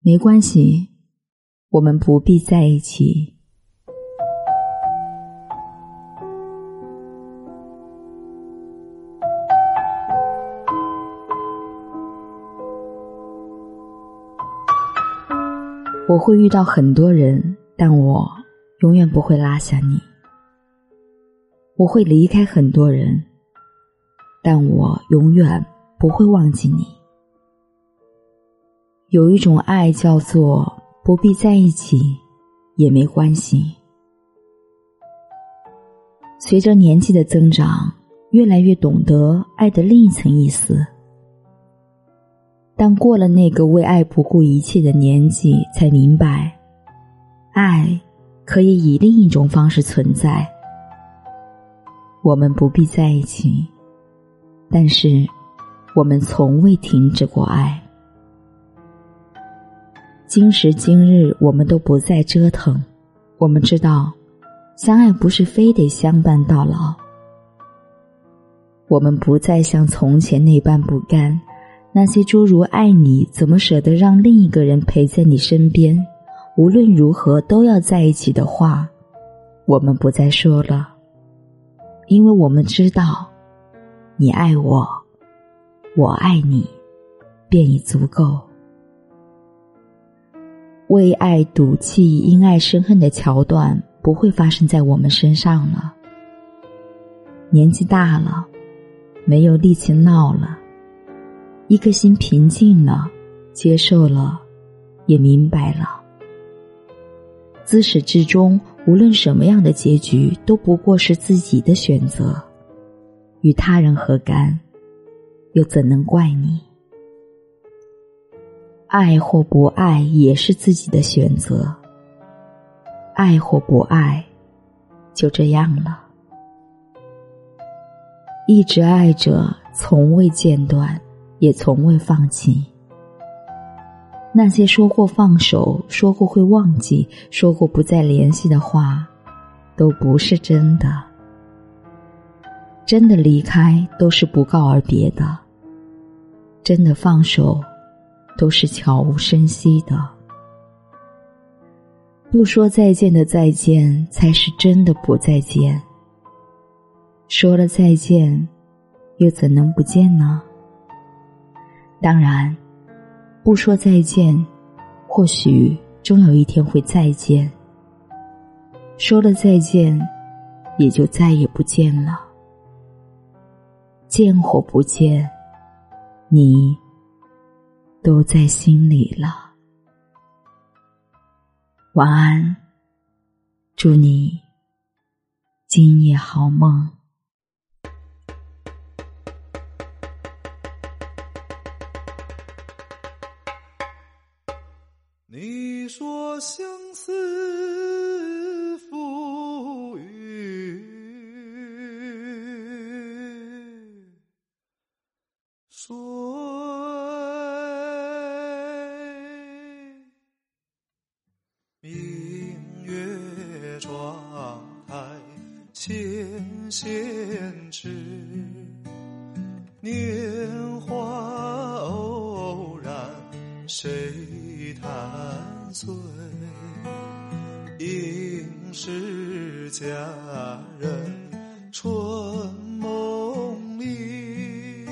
没关系，我们不必在一起。我会遇到很多人，但我永远不会拉下你。我会离开很多人，但我永远不会忘记你。有一种爱叫做不必在一起，也没关系。随着年纪的增长，越来越懂得爱的另一层意思。但过了那个为爱不顾一切的年纪，才明白，爱可以以另一种方式存在。我们不必在一起，但是我们从未停止过爱。今时今日，我们都不再折腾。我们知道，相爱不是非得相伴到老。我们不再像从前那般不甘。那些诸如“爱你，怎么舍得让另一个人陪在你身边？无论如何都要在一起”的话，我们不再说了，因为我们知道，你爱我，我爱你，便已足够。为爱赌气、因爱生恨的桥段不会发生在我们身上了。年纪大了，没有力气闹了，一颗心平静了，接受了，也明白了。自始至终，无论什么样的结局，都不过是自己的选择，与他人何干？又怎能怪你？爱或不爱也是自己的选择，爱或不爱，就这样了。一直爱着，从未间断，也从未放弃。那些说过放手、说过会忘记、说过不再联系的话，都不是真的。真的离开，都是不告而别的；真的放手。都是悄无声息的，不说再见的再见，才是真的不再见。说了再见，又怎能不见呢？当然，不说再见，或许终有一天会再见。说了再见，也就再也不见了。见或不见，你。都在心里了。晚安，祝你今夜好梦。你说相思纤纤指，年华偶然，谁弹碎？应是佳人春梦里，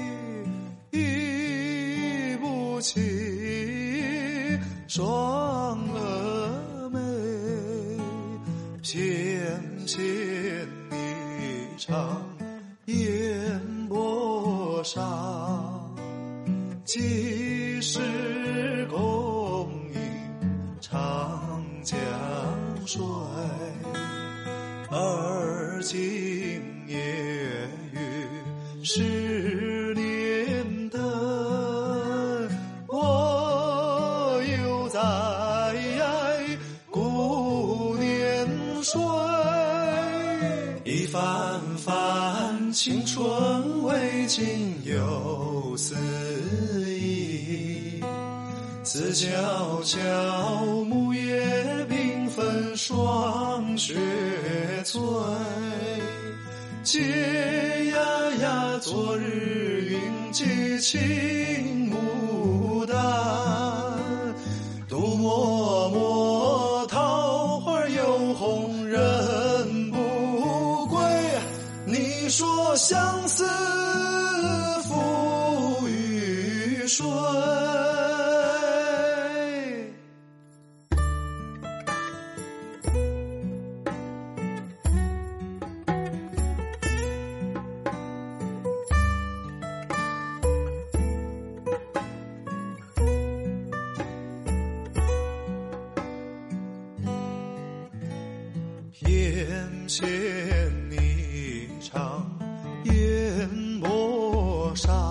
忆不起双蛾眉，纤纤。长烟波上，几时共饮长江水？而今夜雨是青春未尽又思忆，此悄悄木叶缤纷霜雪催，嗟呀呀昨日云髻青水。偏见霓裳烟波上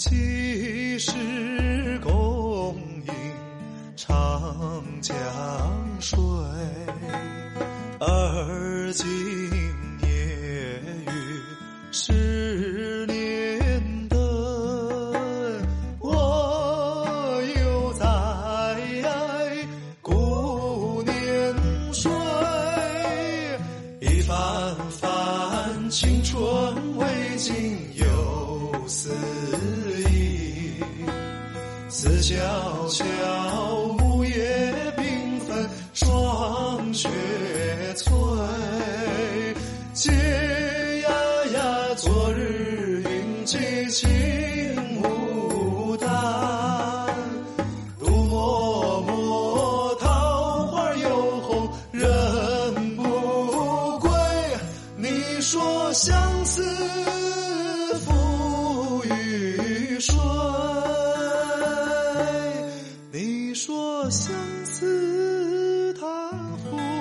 几时共饮长江水？而今夜雨十年灯，我又在顾年岁。一番番青春未尽思悄悄，木叶缤纷，霜雪催。嗟呀呀，昨日云髻青牡丹，独默默，桃花又红人不归。你说相思相思踏浮